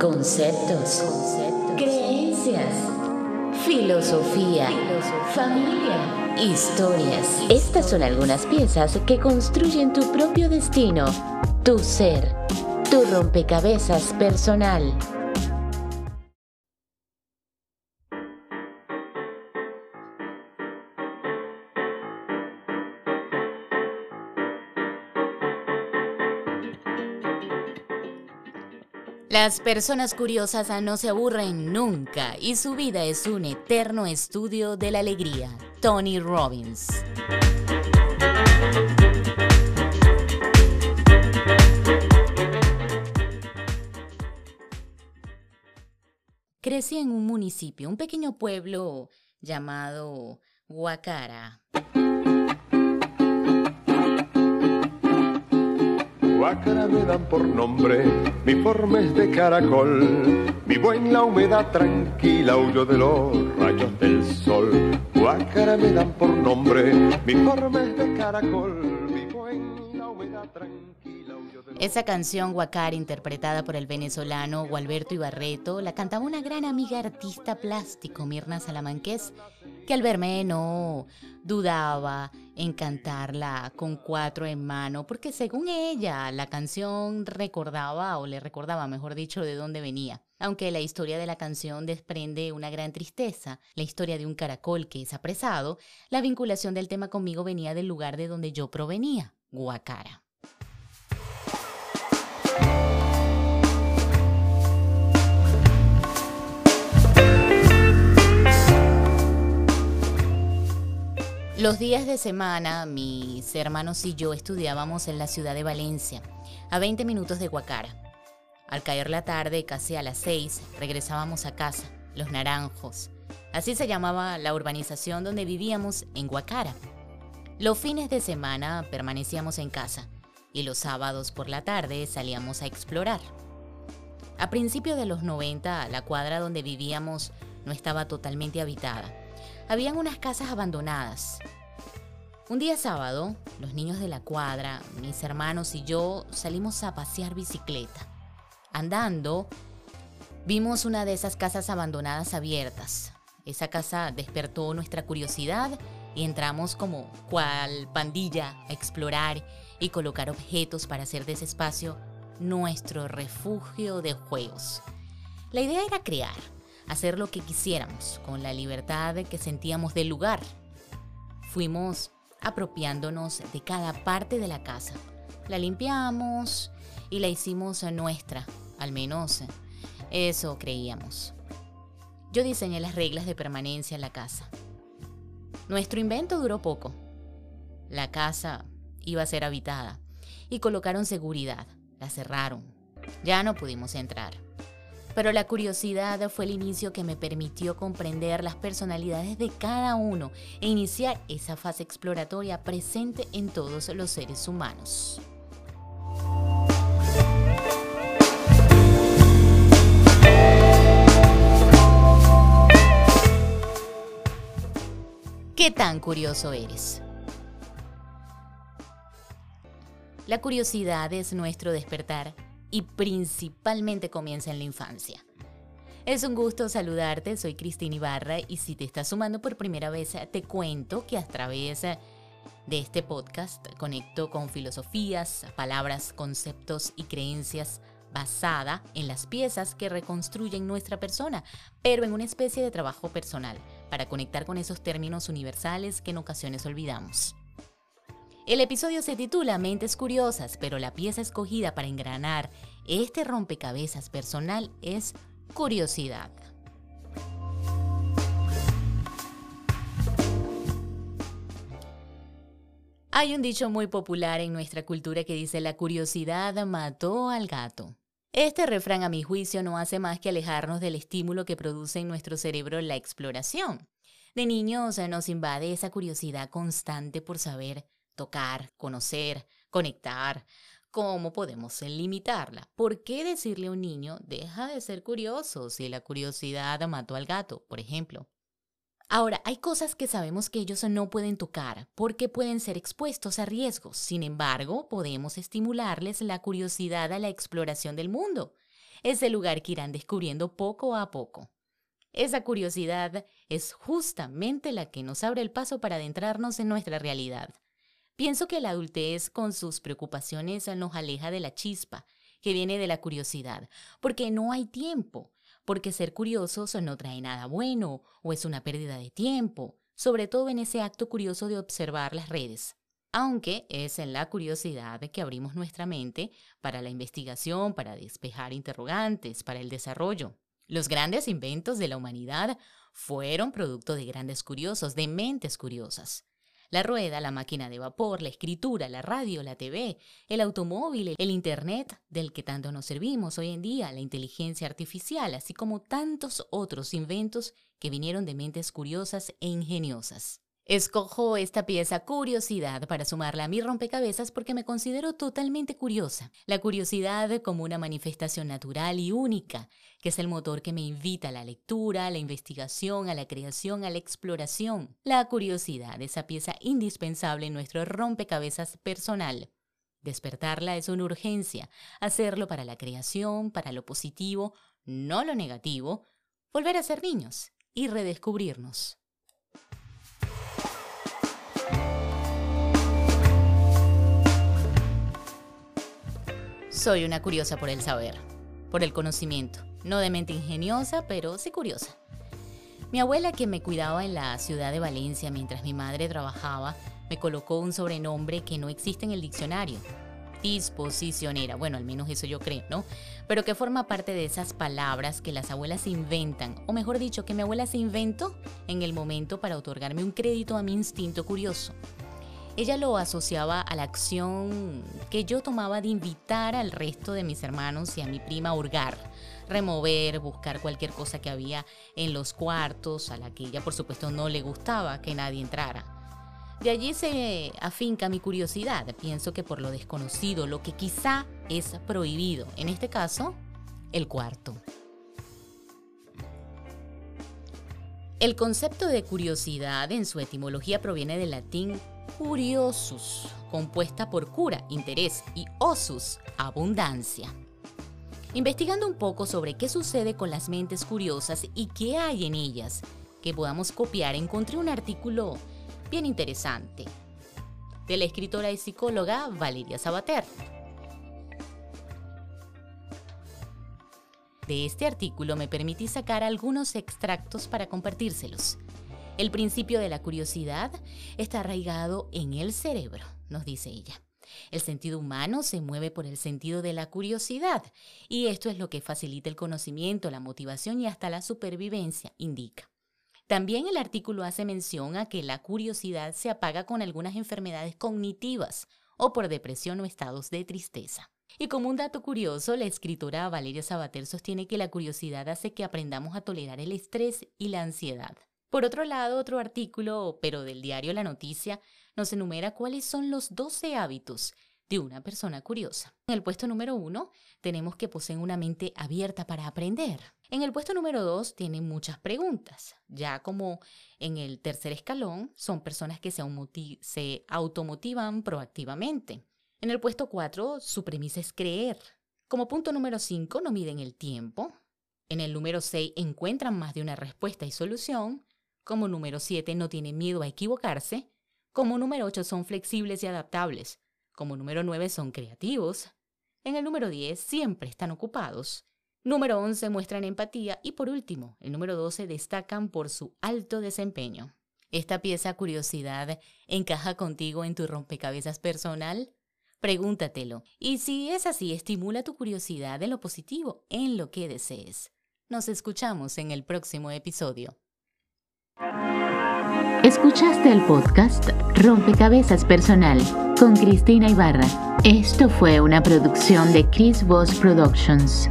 conceptos, creencias, filosofía, familia, historias. Estas son algunas piezas que construyen tu propio destino, tu ser, tu rompecabezas personal. Las personas curiosas no se aburren nunca y su vida es un eterno estudio de la alegría. Tony Robbins. Crecí en un municipio, un pequeño pueblo llamado Huacara. Guacara me dan por nombre, mi forma es de caracol, vivo en la humedad tranquila, huyo de los rayos del sol. Guacara me dan por nombre, mi forma es de caracol, vivo en Esa canción Guacara, interpretada por el venezolano Gualberto Ibarreto, la cantaba una gran amiga artista plástico, Mirna Salamanqués, que al verme no dudaba en cantarla con cuatro en mano, porque según ella la canción recordaba, o le recordaba, mejor dicho, de dónde venía. Aunque la historia de la canción desprende una gran tristeza, la historia de un caracol que es apresado, la vinculación del tema conmigo venía del lugar de donde yo provenía, Guacara. Los días de semana, mis hermanos y yo estudiábamos en la ciudad de Valencia, a 20 minutos de Guacara. Al caer la tarde, casi a las 6, regresábamos a casa, Los Naranjos. Así se llamaba la urbanización donde vivíamos en Guacara. Los fines de semana permanecíamos en casa y los sábados por la tarde salíamos a explorar. A principios de los 90, la cuadra donde vivíamos no estaba totalmente habitada habían unas casas abandonadas. Un día sábado, los niños de la cuadra, mis hermanos y yo salimos a pasear bicicleta. Andando, vimos una de esas casas abandonadas abiertas. Esa casa despertó nuestra curiosidad y entramos como cual pandilla a explorar y colocar objetos para hacer de ese espacio nuestro refugio de juegos. La idea era crear, hacer lo que quisiéramos, con la libertad que sentíamos del lugar. Fuimos apropiándonos de cada parte de la casa. La limpiamos y la hicimos nuestra, al menos eso creíamos. Yo diseñé las reglas de permanencia en la casa. Nuestro invento duró poco. La casa iba a ser habitada y colocaron seguridad. La cerraron. Ya no pudimos entrar. Pero la curiosidad fue el inicio que me permitió comprender las personalidades de cada uno e iniciar esa fase exploratoria presente en todos los seres humanos. ¿Qué tan curioso eres? La curiosidad es nuestro despertar y principalmente comienza en la infancia. Es un gusto saludarte, soy Cristina Ibarra y si te estás sumando por primera vez te cuento que a través de este podcast conecto con filosofías, palabras, conceptos y creencias basada en las piezas que reconstruyen nuestra persona, pero en una especie de trabajo personal, para conectar con esos términos universales que en ocasiones olvidamos. El episodio se titula Mentes Curiosas, pero la pieza escogida para engranar este rompecabezas personal es curiosidad. Hay un dicho muy popular en nuestra cultura que dice la curiosidad mató al gato. Este refrán a mi juicio no hace más que alejarnos del estímulo que produce en nuestro cerebro la exploración. De niños nos invade esa curiosidad constante por saber tocar, conocer, conectar. ¿Cómo podemos limitarla? ¿Por qué decirle a un niño, deja de ser curioso si la curiosidad mató al gato, por ejemplo? Ahora, hay cosas que sabemos que ellos no pueden tocar porque pueden ser expuestos a riesgos. Sin embargo, podemos estimularles la curiosidad a la exploración del mundo. ese lugar que irán descubriendo poco a poco. Esa curiosidad es justamente la que nos abre el paso para adentrarnos en nuestra realidad. Pienso que la adultez con sus preocupaciones nos aleja de la chispa, que viene de la curiosidad, porque no hay tiempo, porque ser curiosos no trae nada bueno o es una pérdida de tiempo, sobre todo en ese acto curioso de observar las redes. Aunque es en la curiosidad que abrimos nuestra mente para la investigación, para despejar interrogantes, para el desarrollo. Los grandes inventos de la humanidad fueron producto de grandes curiosos, de mentes curiosas. La rueda, la máquina de vapor, la escritura, la radio, la TV, el automóvil, el Internet, del que tanto nos servimos hoy en día, la inteligencia artificial, así como tantos otros inventos que vinieron de mentes curiosas e ingeniosas. Escojo esta pieza curiosidad para sumarla a mi rompecabezas porque me considero totalmente curiosa. La curiosidad como una manifestación natural y única, que es el motor que me invita a la lectura, a la investigación, a la creación, a la exploración. La curiosidad, esa pieza indispensable en nuestro rompecabezas personal. Despertarla es una urgencia, hacerlo para la creación, para lo positivo, no lo negativo, volver a ser niños y redescubrirnos. Soy una curiosa por el saber, por el conocimiento, no de mente ingeniosa, pero sí curiosa. Mi abuela, que me cuidaba en la ciudad de Valencia mientras mi madre trabajaba, me colocó un sobrenombre que no existe en el diccionario. Disposicionera, bueno, al menos eso yo creo, ¿no? Pero que forma parte de esas palabras que las abuelas inventan, o mejor dicho, que mi abuela se inventó en el momento para otorgarme un crédito a mi instinto curioso. Ella lo asociaba a la acción que yo tomaba de invitar al resto de mis hermanos y a mi prima a hurgar, remover, buscar cualquier cosa que había en los cuartos, a la que ella por supuesto no le gustaba que nadie entrara. De allí se afinca mi curiosidad, pienso que por lo desconocido, lo que quizá es prohibido, en este caso, el cuarto. El concepto de curiosidad en su etimología proviene del latín curiosus, compuesta por cura, interés, y osus, abundancia. Investigando un poco sobre qué sucede con las mentes curiosas y qué hay en ellas que podamos copiar, encontré un artículo bien interesante de la escritora y psicóloga Valeria Sabater. De este artículo me permití sacar algunos extractos para compartírselos. El principio de la curiosidad está arraigado en el cerebro, nos dice ella. El sentido humano se mueve por el sentido de la curiosidad y esto es lo que facilita el conocimiento, la motivación y hasta la supervivencia, indica. También el artículo hace mención a que la curiosidad se apaga con algunas enfermedades cognitivas o por depresión o estados de tristeza. Y como un dato curioso, la escritora Valeria Sabater sostiene que la curiosidad hace que aprendamos a tolerar el estrés y la ansiedad. Por otro lado, otro artículo, pero del diario La Noticia, nos enumera cuáles son los 12 hábitos de una persona curiosa. En el puesto número uno, tenemos que poseen una mente abierta para aprender. En el puesto número dos, tienen muchas preguntas. Ya como en el tercer escalón, son personas que se, automotivan proactivamente. En el puesto cuatro, su premisa es creer. Como punto número cinco, no miden el tiempo. En el número seis, encuentran más de una respuesta y solución. Como número 7, no tienen miedo a equivocarse. Como número 8, son flexibles y adaptables. Como número 9, son creativos. En el número 10, siempre están ocupados. Número 11, muestran empatía. Y por último, el número 12, destacan por su alto desempeño. ¿Esta pieza curiosidad encaja contigo en tu rompecabezas personal? Pregúntatelo. Y si es así, estimula tu curiosidad en lo positivo, en lo que desees. Nos escuchamos en el próximo episodio. Escuchaste el podcast Rompecabezas Personal con Cristina Ibarra. Esto fue una producción de Chris Voss Productions.